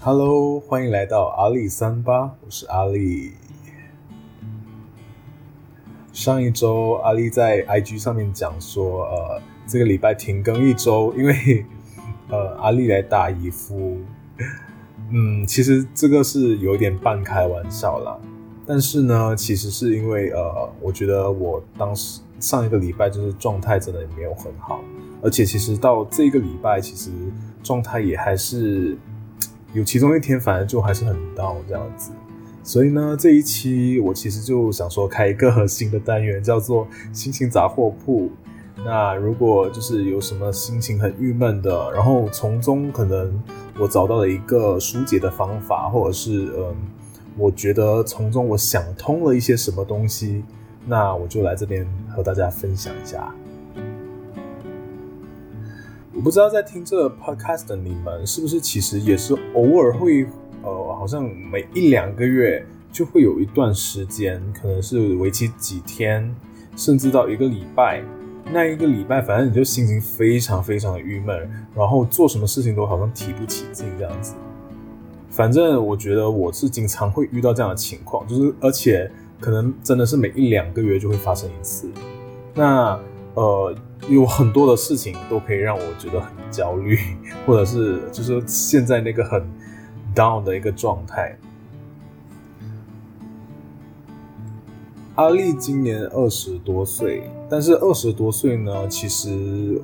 Hello，欢迎来到阿力三八，我是阿力。上一周阿力在 IG 上面讲说，呃，这个礼拜停更一周，因为 呃阿力来打姨夫。嗯，其实这个是有点半开玩笑啦，但是呢，其实是因为呃，我觉得我当时上一个礼拜就是状态真的也没有很好，而且其实到这个礼拜，其实状态也还是。有其中一天，反正就还是很 down 这样子，所以呢，这一期我其实就想说开一个新的单元，叫做心情杂货铺。那如果就是有什么心情很郁闷的，然后从中可能我找到了一个疏解的方法，或者是嗯，我觉得从中我想通了一些什么东西，那我就来这边和大家分享一下。我不知道在听这个 podcast 的你们是不是其实也是偶尔会呃，好像每一两个月就会有一段时间，可能是为期几天，甚至到一个礼拜，那一个礼拜反正你就心情非常非常的郁闷，然后做什么事情都好像提不起劲这样子。反正我觉得我是经常会遇到这样的情况，就是而且可能真的是每一两个月就会发生一次。那呃。有很多的事情都可以让我觉得很焦虑，或者是就是现在那个很 down 的一个状态。阿丽今年二十多岁，但是二十多岁呢，其实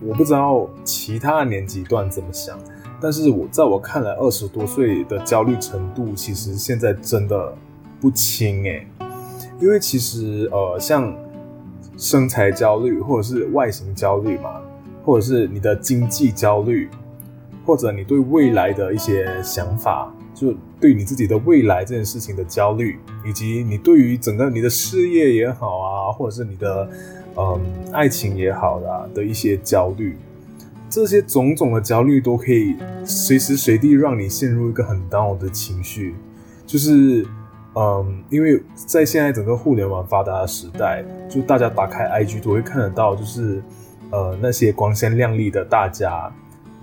我不知道其他年纪段怎么想，但是我在我看来，二十多岁的焦虑程度其实现在真的不轻诶，因为其实呃像。身材焦虑，或者是外形焦虑嘛，或者是你的经济焦虑，或者你对未来的一些想法，就对你自己的未来这件事情的焦虑，以及你对于整个你的事业也好啊，或者是你的嗯爱情也好的的一些焦虑，这些种种的焦虑都可以随时随地让你陷入一个很 down 的情绪，就是。嗯，因为在现在整个互联网发达的时代，就大家打开 IG 都会看得到，就是呃那些光鲜亮丽的大家，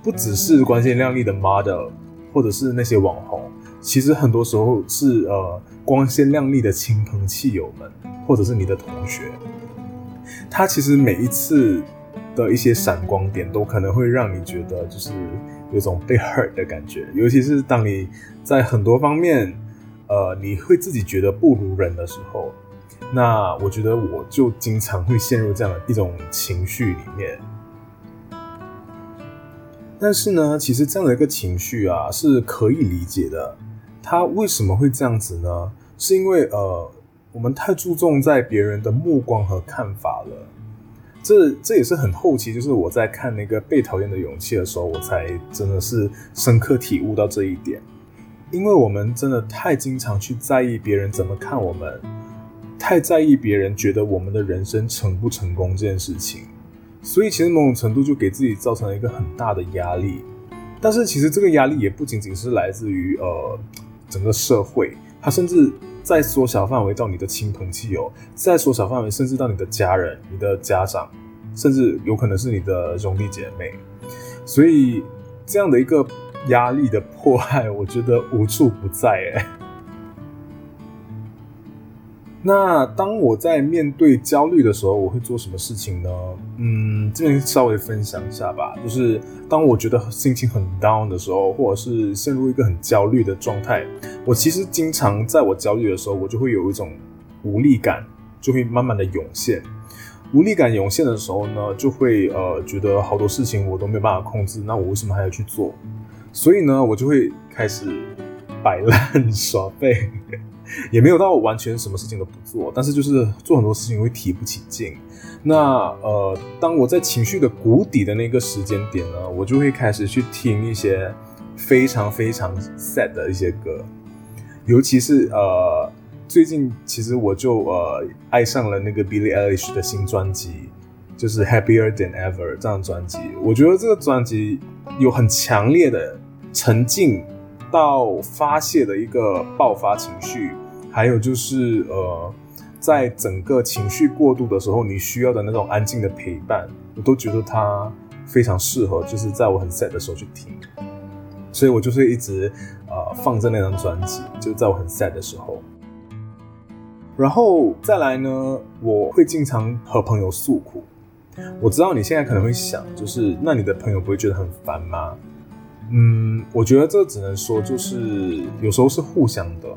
不只是光鲜亮丽的 model，或者是那些网红，其实很多时候是呃光鲜亮丽的亲朋戚友们，或者是你的同学，他其实每一次的一些闪光点，都可能会让你觉得就是有种被 hurt 的感觉，尤其是当你在很多方面。呃，你会自己觉得不如人的时候，那我觉得我就经常会陷入这样的一种情绪里面。但是呢，其实这样的一个情绪啊是可以理解的。他为什么会这样子呢？是因为呃，我们太注重在别人的目光和看法了。这这也是很后期，就是我在看那个《被讨厌的勇气》的时候，我才真的是深刻体悟到这一点。因为我们真的太经常去在意别人怎么看我们，太在意别人觉得我们的人生成不成功这件事情，所以其实某种程度就给自己造成了一个很大的压力。但是其实这个压力也不仅仅是来自于呃整个社会，它甚至在缩小范围到你的亲朋戚友，在缩小范围甚至到你的家人、你的家长，甚至有可能是你的兄弟姐妹。所以这样的一个。压力的迫害，我觉得无处不在哎。那当我在面对焦虑的时候，我会做什么事情呢？嗯，这边稍微分享一下吧。就是当我觉得心情很 down 的时候，或者是陷入一个很焦虑的状态，我其实经常在我焦虑的时候，我就会有一种无力感，就会慢慢的涌现。无力感涌现的时候呢，就会呃觉得好多事情我都没有办法控制，那我为什么还要去做？所以呢，我就会开始摆烂耍废，也没有到完全什么事情都不做，但是就是做很多事情会提不起劲。那呃，当我在情绪的谷底的那个时间点呢，我就会开始去听一些非常非常 sad 的一些歌，尤其是呃，最近其实我就呃爱上了那个 Billie Eilish 的新专辑，就是 Happier Than Ever 这张专辑。我觉得这个专辑有很强烈的。沉静到发泄的一个爆发情绪，还有就是呃，在整个情绪过度的时候，你需要的那种安静的陪伴，我都觉得它非常适合，就是在我很 sad 的时候去听。所以我就是一直呃放着那张专辑，就在我很 sad 的时候。然后再来呢，我会经常和朋友诉苦。我知道你现在可能会想，就是那你的朋友不会觉得很烦吗？嗯，我觉得这只能说就是有时候是互相的。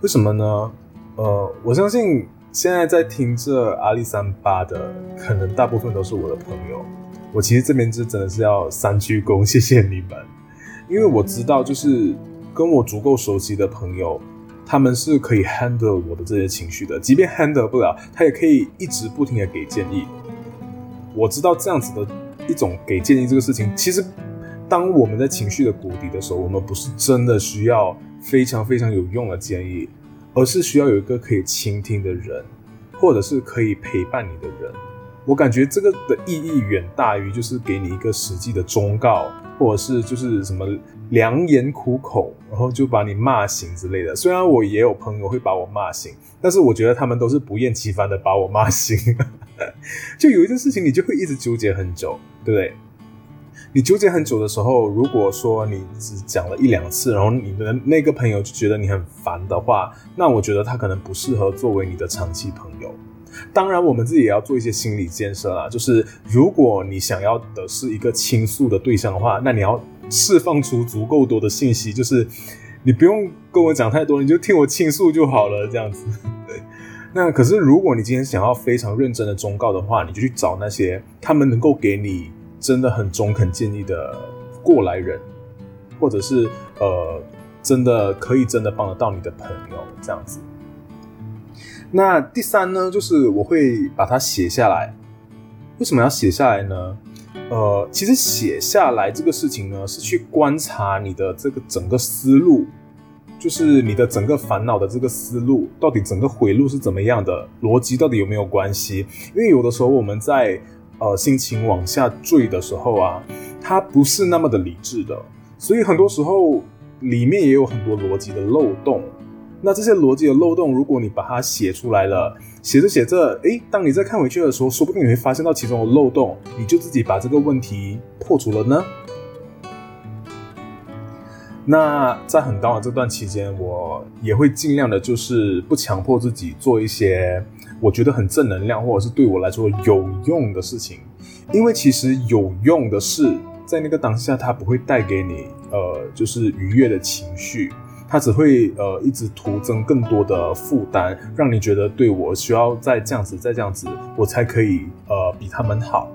为什么呢？呃，我相信现在在听这阿里三八的，可能大部分都是我的朋友。我其实这边就真的是要三鞠躬，谢谢你们，因为我知道，就是跟我足够熟悉的朋友。他们是可以 handle 我的这些情绪的，即便 handle 不了，他也可以一直不停的给建议。我知道这样子的一种给建议这个事情，其实当我们在情绪的谷底的时候，我们不是真的需要非常非常有用的建议，而是需要有一个可以倾听的人，或者是可以陪伴你的人。我感觉这个的意义远大于就是给你一个实际的忠告，或者是就是什么良言苦口，然后就把你骂醒之类的。虽然我也有朋友会把我骂醒，但是我觉得他们都是不厌其烦的把我骂醒。就有一件事情，你就会一直纠结很久，对不对？你纠结很久的时候，如果说你只讲了一两次，然后你的那个朋友就觉得你很烦的话，那我觉得他可能不适合作为你的长期朋友。当然，我们自己也要做一些心理建设啦。就是如果你想要的是一个倾诉的对象的话，那你要释放出足够多的信息，就是你不用跟我讲太多，你就听我倾诉就好了，这样子。那可是，如果你今天想要非常认真的忠告的话，你就去找那些他们能够给你真的很中肯建议的过来人，或者是呃，真的可以真的帮得到你的朋友，这样子。那第三呢，就是我会把它写下来。为什么要写下来呢？呃，其实写下来这个事情呢，是去观察你的这个整个思路，就是你的整个烦恼的这个思路，到底整个回路是怎么样的，逻辑到底有没有关系？因为有的时候我们在呃心情往下坠的时候啊，它不是那么的理智的，所以很多时候里面也有很多逻辑的漏洞。那这些逻辑的漏洞，如果你把它写出来了，写着写着，诶，当你再看回去的时候，说不定你会发现到其中的漏洞，你就自己把这个问题破除了呢。那在很高的这段期间，我也会尽量的，就是不强迫自己做一些我觉得很正能量或者是对我来说有用的事情，因为其实有用的事，在那个当下，它不会带给你呃，就是愉悦的情绪。它只会呃一直徒增更多的负担，让你觉得对我需要再这样子再这样子，我才可以呃比他们好。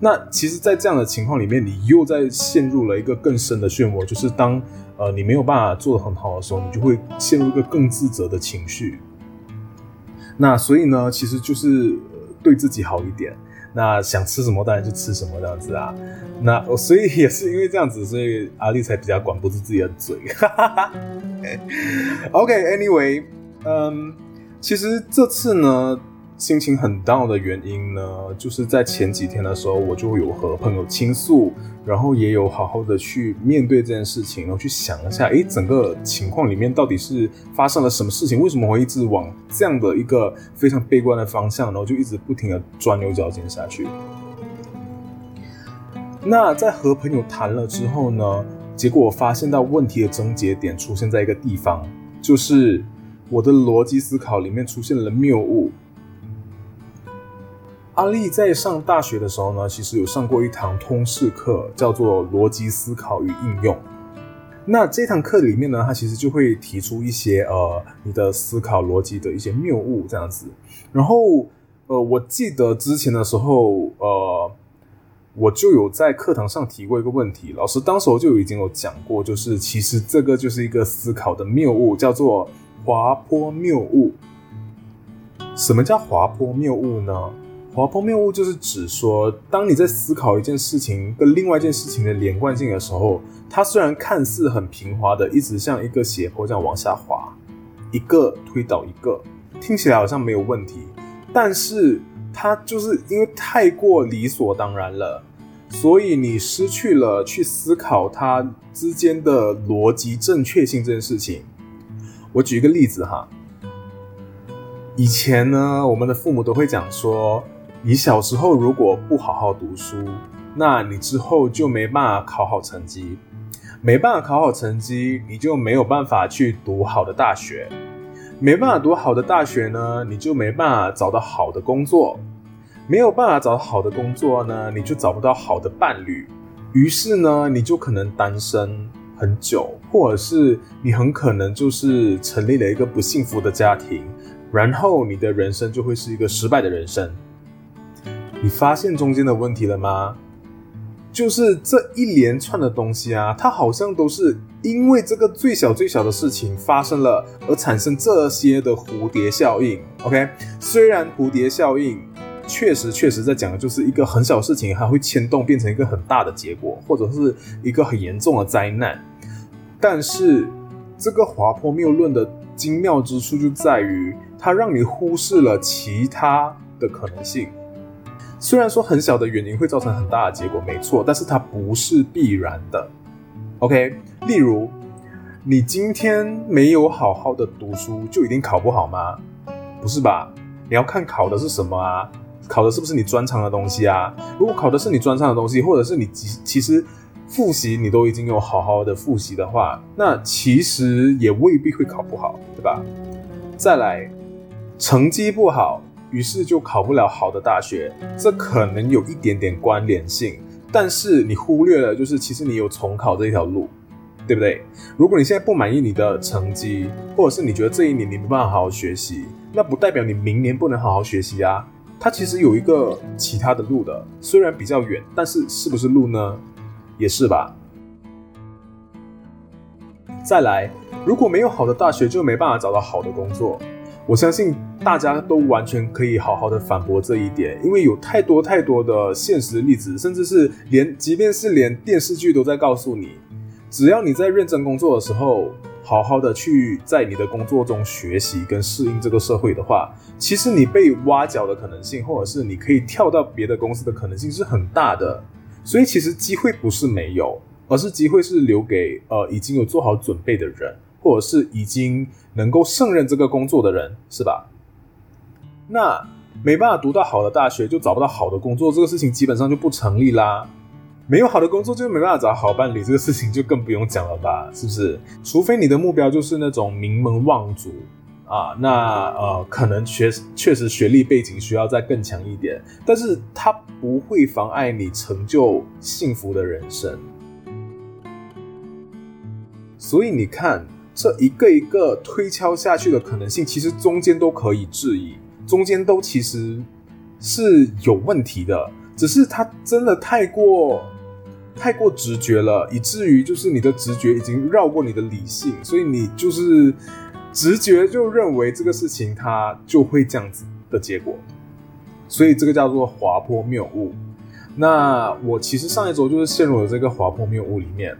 那其实，在这样的情况里面，你又在陷入了一个更深的漩涡，就是当呃你没有办法做得很好的时候，你就会陷入一个更自责的情绪。那所以呢，其实就是对自己好一点。那想吃什么当然就吃什么这样子啊，那所以也是因为这样子，所以阿丽才比较管不住自己的嘴。哈 哈 OK，Anyway，嗯，其实这次呢。心情很 down 的原因呢，就是在前几天的时候，我就有和朋友倾诉，然后也有好好的去面对这件事情，然后去想一下，诶，整个情况里面到底是发生了什么事情？为什么会一直往这样的一个非常悲观的方向，然后就一直不停的钻牛角尖下去？那在和朋友谈了之后呢，结果我发现到问题的症结点出现在一个地方，就是我的逻辑思考里面出现了谬误。阿丽在上大学的时候呢，其实有上过一堂通识课，叫做逻辑思考与应用。那这堂课里面呢，他其实就会提出一些呃，你的思考逻辑的一些谬误这样子。然后呃，我记得之前的时候，呃，我就有在课堂上提过一个问题，老师当时就已经有讲过，就是其实这个就是一个思考的谬误，叫做滑坡谬误。什么叫滑坡谬误呢？滑坡谬误就是指说，当你在思考一件事情跟另外一件事情的连贯性的时候，它虽然看似很平滑的，一直像一个斜坡这样往下滑，一个推倒一个，听起来好像没有问题，但是它就是因为太过理所当然了，所以你失去了去思考它之间的逻辑正确性这件事情。我举一个例子哈。以前呢，我们的父母都会讲说，你小时候如果不好好读书，那你之后就没办法考好成绩，没办法考好成绩，你就没有办法去读好的大学，没办法读好的大学呢，你就没办法找到好的工作，没有办法找到好的工作呢，你就找不到好的伴侣，于是呢，你就可能单身很久，或者是你很可能就是成立了一个不幸福的家庭。然后你的人生就会是一个失败的人生。你发现中间的问题了吗？就是这一连串的东西啊，它好像都是因为这个最小最小的事情发生了，而产生这些的蝴蝶效应。OK，虽然蝴蝶效应确实确实在讲的就是一个很小事情，还会牵动变成一个很大的结果，或者是一个很严重的灾难，但是这个滑坡谬论的精妙之处就在于。它让你忽视了其他的可能性，虽然说很小的原因会造成很大的结果，没错，但是它不是必然的。OK，例如你今天没有好好的读书，就一定考不好吗？不是吧？你要看考的是什么啊？考的是不是你专长的东西啊？如果考的是你专长的东西，或者是你其其实复习你都已经有好好的复习的话，那其实也未必会考不好，对吧？再来。成绩不好，于是就考不了好的大学，这可能有一点点关联性，但是你忽略了，就是其实你有重考这一条路，对不对？如果你现在不满意你的成绩，或者是你觉得这一年你没办法好好学习，那不代表你明年不能好好学习啊。它其实有一个其他的路的，虽然比较远，但是是不是路呢？也是吧。再来，如果没有好的大学，就没办法找到好的工作。我相信大家都完全可以好好的反驳这一点，因为有太多太多的现实例子，甚至是连即便是连电视剧都在告诉你，只要你在认真工作的时候，好好的去在你的工作中学习跟适应这个社会的话，其实你被挖角的可能性，或者是你可以跳到别的公司的可能性是很大的。所以其实机会不是没有，而是机会是留给呃已经有做好准备的人。或者是已经能够胜任这个工作的人，是吧？那没办法读到好的大学，就找不到好的工作，这个事情基本上就不成立啦。没有好的工作，就没办法找好伴侣，这个事情就更不用讲了吧？是不是？除非你的目标就是那种名门望族啊，那呃，可能学确实学历背景需要再更强一点，但是它不会妨碍你成就幸福的人生。所以你看。这一个一个推敲下去的可能性，其实中间都可以质疑，中间都其实是有问题的，只是它真的太过太过直觉了，以至于就是你的直觉已经绕过你的理性，所以你就是直觉就认为这个事情它就会这样子的结果，所以这个叫做滑坡谬误。那我其实上一周就是陷入了这个滑坡谬误里面，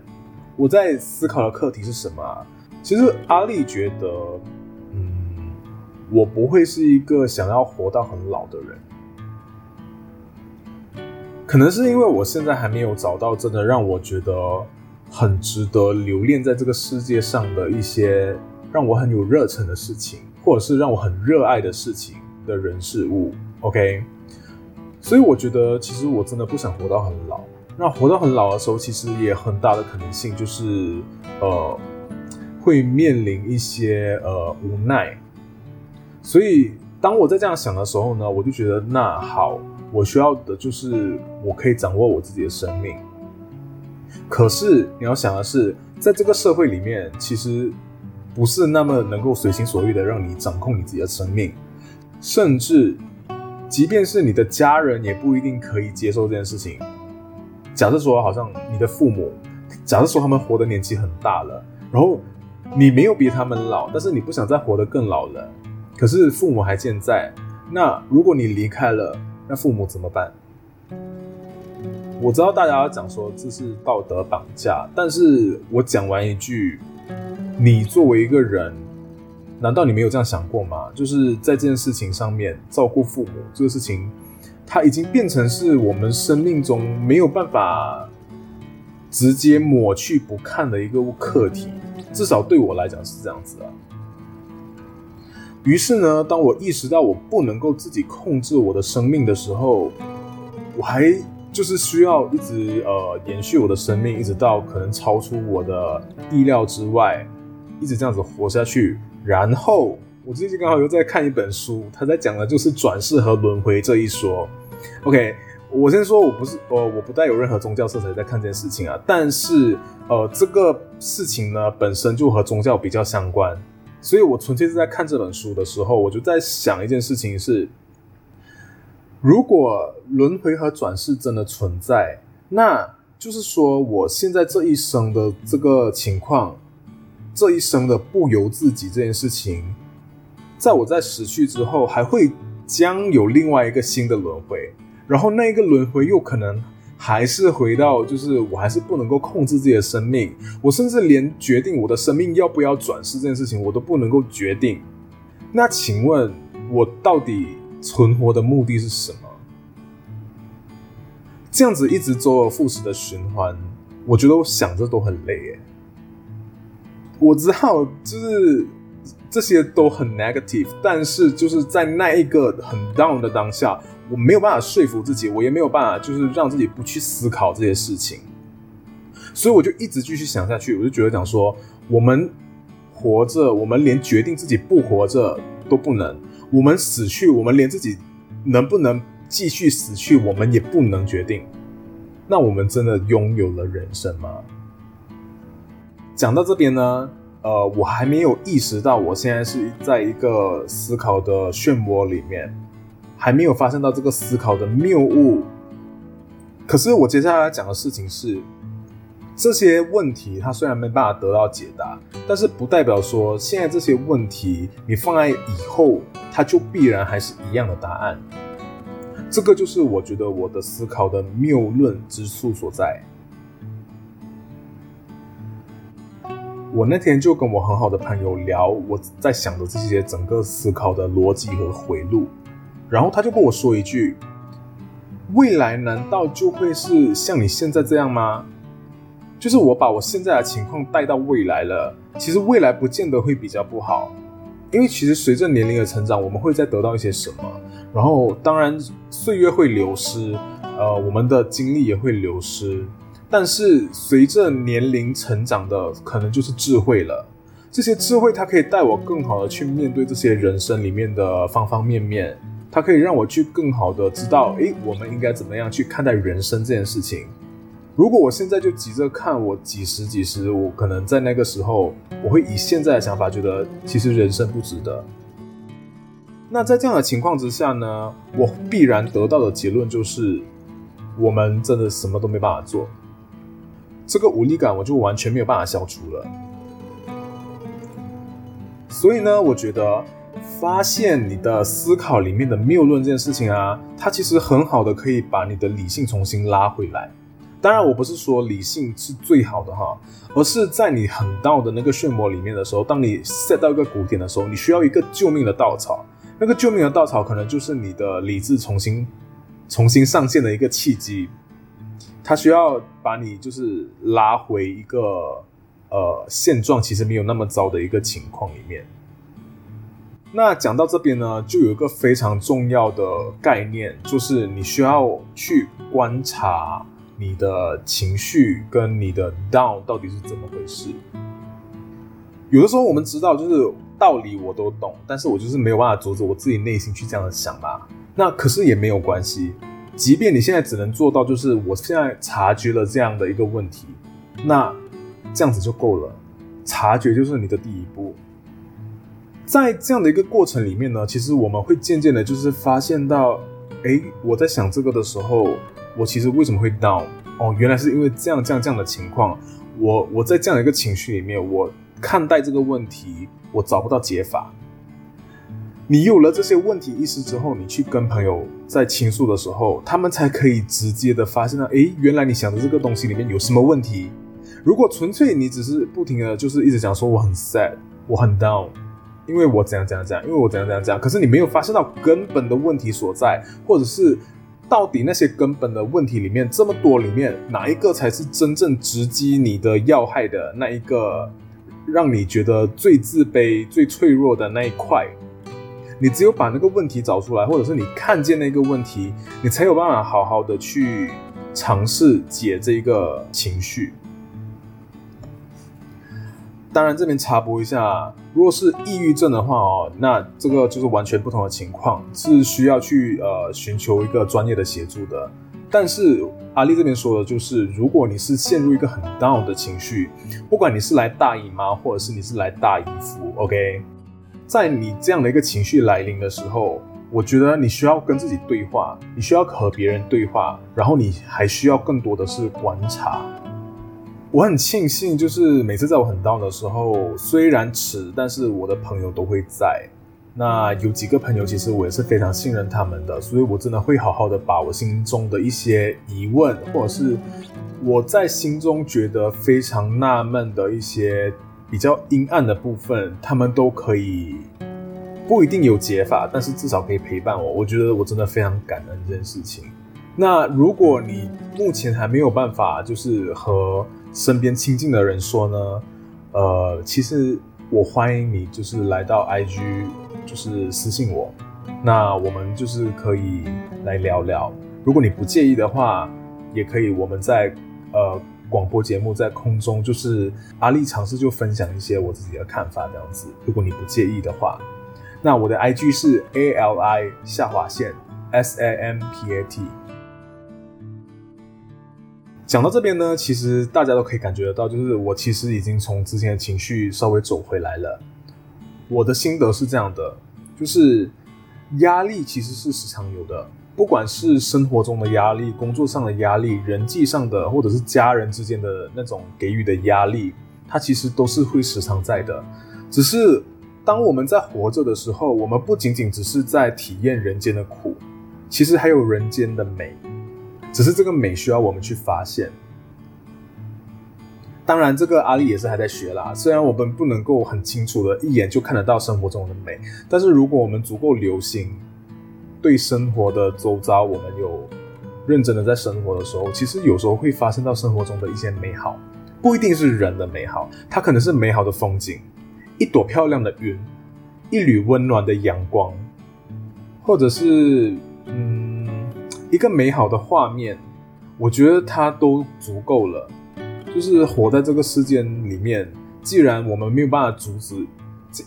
我在思考的课题是什么？其实阿丽觉得，嗯，我不会是一个想要活到很老的人，可能是因为我现在还没有找到真的让我觉得很值得留恋在这个世界上的一些让我很有热忱的事情，或者是让我很热爱的事情的人事物。OK，所以我觉得其实我真的不想活到很老。那活到很老的时候，其实也很大的可能性就是，呃。会面临一些呃无奈，所以当我在这样想的时候呢，我就觉得那好，我需要的就是我可以掌握我自己的生命。可是你要想的是，在这个社会里面，其实不是那么能够随心所欲的让你掌控你自己的生命，甚至即便是你的家人也不一定可以接受这件事情。假设说，好像你的父母，假设说他们活的年纪很大了，然后。你没有比他们老，但是你不想再活得更老了。可是父母还健在，那如果你离开了，那父母怎么办？我知道大家要讲说这是道德绑架，但是我讲完一句，你作为一个人，难道你没有这样想过吗？就是在这件事情上面，照顾父母这个事情，它已经变成是我们生命中没有办法直接抹去不看的一个课题。至少对我来讲是这样子啊，于是呢，当我意识到我不能够自己控制我的生命的时候，我还就是需要一直呃延续我的生命，一直到可能超出我的意料之外，一直这样子活下去。然后我最近刚好又在看一本书，他在讲的就是转世和轮回这一说。OK，我先说我不是呃我不带有任何宗教色彩在看这件事情啊，但是呃这个事情呢本身就和宗教比较相关。所以我纯粹是在看这本书的时候，我就在想一件事情是：如果轮回和转世真的存在，那就是说我现在这一生的这个情况，这一生的不由自己这件事情，在我在死去之后，还会将有另外一个新的轮回，然后那一个轮回又可能。还是回到，就是我还是不能够控制自己的生命，我甚至连决定我的生命要不要转世这件事情，我都不能够决定。那请问，我到底存活的目的是什么？这样子一直周而复始的循环，我觉得我想着都很累耶。我知道，就是这些都很 negative，但是就是在那一个很 down 的当下。我没有办法说服自己，我也没有办法，就是让自己不去思考这些事情，所以我就一直继续想下去。我就觉得讲说，我们活着，我们连决定自己不活着都不能；我们死去，我们连自己能不能继续死去，我们也不能决定。那我们真的拥有了人生吗？讲到这边呢，呃，我还没有意识到，我现在是在一个思考的漩涡里面。还没有发现到这个思考的谬误，可是我接下来要讲的事情是，这些问题它虽然没办法得到解答，但是不代表说现在这些问题你放在以后，它就必然还是一样的答案。这个就是我觉得我的思考的谬论之处所在。我那天就跟我很好的朋友聊我在想的这些整个思考的逻辑和回路。然后他就跟我说一句：“未来难道就会是像你现在这样吗？就是我把我现在的情况带到未来了，其实未来不见得会比较不好，因为其实随着年龄的成长，我们会再得到一些什么。然后当然岁月会流失，呃，我们的精力也会流失，但是随着年龄成长的，可能就是智慧了。这些智慧它可以带我更好的去面对这些人生里面的方方面面。”它可以让我去更好的知道，诶，我们应该怎么样去看待人生这件事情。如果我现在就急着看我几十几十，我可能在那个时候，我会以现在的想法觉得，其实人生不值得。那在这样的情况之下呢，我必然得到的结论就是，我们真的什么都没办法做。这个无力感我就完全没有办法消除了。所以呢，我觉得。发现你的思考里面的谬论这件事情啊，它其实很好的可以把你的理性重新拉回来。当然，我不是说理性是最好的哈，而是在你很到的那个漩涡里面的时候，当你塞到一个谷点的时候，你需要一个救命的稻草。那个救命的稻草可能就是你的理智重新重新上线的一个契机，他需要把你就是拉回一个呃现状其实没有那么糟的一个情况里面。那讲到这边呢，就有一个非常重要的概念，就是你需要去观察你的情绪跟你的 down 到底是怎么回事。有的时候我们知道，就是道理我都懂，但是我就是没有办法阻止我自己内心去这样想嘛。那可是也没有关系，即便你现在只能做到，就是我现在察觉了这样的一个问题，那这样子就够了。察觉就是你的第一步。在这样的一个过程里面呢，其实我们会渐渐的，就是发现到，哎，我在想这个的时候，我其实为什么会 down？哦，原来是因为这样这样这样的情况，我我在这样的一个情绪里面，我看待这个问题，我找不到解法。你有了这些问题意识之后，你去跟朋友在倾诉的时候，他们才可以直接的发现到，哎，原来你想的这个东西里面有什么问题。如果纯粹你只是不停的就是一直讲说我很 sad，我很 down。因为我怎样怎样怎样，因为我怎样怎样怎样，可是你没有发现到根本的问题所在，或者是到底那些根本的问题里面这么多里面，哪一个才是真正直击你的要害的那一个，让你觉得最自卑、最脆弱的那一块？你只有把那个问题找出来，或者是你看见那个问题，你才有办法好好的去尝试解这个情绪。当然，这边插播一下，如果是抑郁症的话哦，那这个就是完全不同的情况，是需要去呃寻求一个专业的协助的。但是阿丽这边说的就是，如果你是陷入一个很 down 的情绪，不管你是来大姨妈，或者是你是来大姨夫，OK，在你这样的一个情绪来临的时候，我觉得你需要跟自己对话，你需要和别人对话，然后你还需要更多的是观察。我很庆幸，就是每次在我很闹的时候，虽然迟，但是我的朋友都会在。那有几个朋友，其实我也是非常信任他们的，所以我真的会好好的把我心中的一些疑问，或者是我在心中觉得非常纳闷的一些比较阴暗的部分，他们都可以不一定有解法，但是至少可以陪伴我。我觉得我真的非常感恩这件事情。那如果你目前还没有办法，就是和身边亲近的人说呢，呃，其实我欢迎你，就是来到 IG，就是私信我，那我们就是可以来聊聊。如果你不介意的话，也可以我们在呃广播节目在空中，就是阿力尝试就分享一些我自己的看法这样子。如果你不介意的话，那我的 IG 是 Ali 下划线 SAMPAT。讲到这边呢，其实大家都可以感觉得到，就是我其实已经从之前的情绪稍微走回来了。我的心得是这样的，就是压力其实是时常有的，不管是生活中的压力、工作上的压力、人际上的，或者是家人之间的那种给予的压力，它其实都是会时常在的。只是当我们在活着的时候，我们不仅仅只是在体验人间的苦，其实还有人间的美。只是这个美需要我们去发现。当然，这个阿丽也是还在学啦。虽然我们不能够很清楚的一眼就看得到生活中的美，但是如果我们足够留心，对生活的周遭，我们有认真的在生活的时候，其实有时候会发生到生活中的一些美好，不一定是人的美好，它可能是美好的风景，一朵漂亮的云，一缕温暖的阳光，或者是嗯。一个美好的画面，我觉得它都足够了。就是活在这个世界里面，既然我们没有办法阻止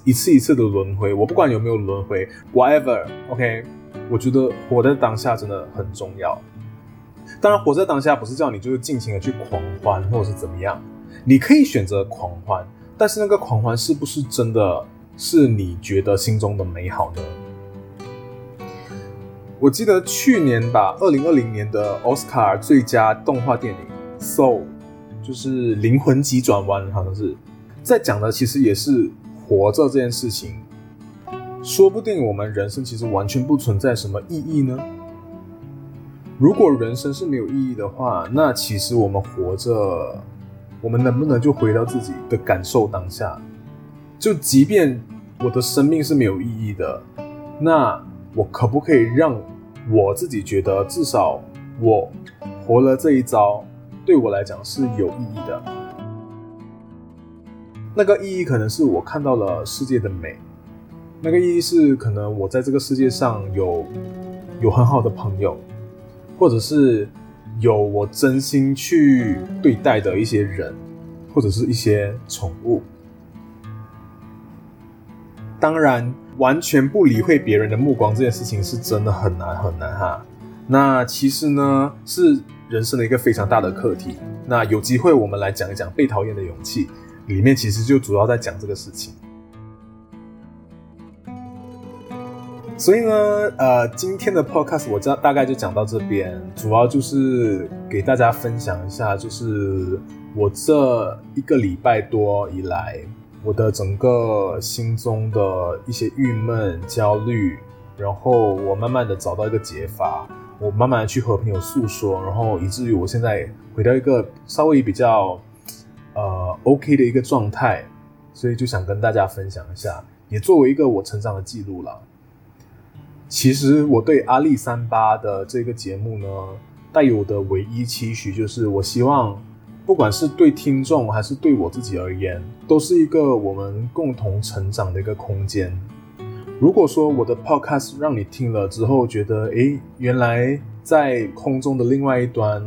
一次一次的轮回，我不管有没有轮回，whatever，OK，我觉得活在当下真的很重要。当然，活在当下不是叫你就是尽情的去狂欢或者是怎么样，你可以选择狂欢，但是那个狂欢是不是真的是你觉得心中的美好呢？我记得去年吧，二零二零年的奥斯卡最佳动画电影《Soul》，就是灵魂急转弯，好像是在讲的，其实也是活着这件事情。说不定我们人生其实完全不存在什么意义呢？如果人生是没有意义的话，那其实我们活着，我们能不能就回到自己的感受当下？就即便我的生命是没有意义的，那我可不可以让？我自己觉得，至少我活了这一遭，对我来讲是有意义的。那个意义可能是我看到了世界的美，那个意义是可能我在这个世界上有有很好的朋友，或者是有我真心去对待的一些人，或者是一些宠物。当然。完全不理会别人的目光这件事情是真的很难很难哈。那其实呢是人生的一个非常大的课题。那有机会我们来讲一讲被讨厌的勇气，里面其实就主要在讲这个事情。所以呢，呃，今天的 podcast 我大大概就讲到这边，主要就是给大家分享一下，就是我这一个礼拜多以来。我的整个心中的一些郁闷、焦虑，然后我慢慢的找到一个解法，我慢慢的去和朋友诉说，然后以至于我现在回到一个稍微比较呃 OK 的一个状态，所以就想跟大家分享一下，也作为一个我成长的记录了。其实我对阿历三八的这个节目呢带有的唯一期许就是我希望不管是对听众还是对我自己而言都是一个我们共同成长的一个空间。如果说我的 podcast 让你听了之后觉得诶原来在空中的另外一端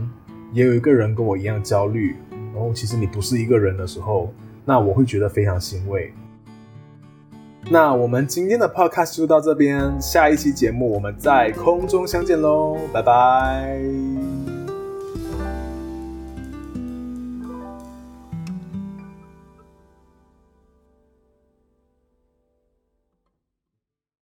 也有一个人跟我一样焦虑然后其实你不是一个人的时候那我会觉得非常欣慰。那我们今天的 podcast 就到这边下一期节目我们在空中相见喽拜拜。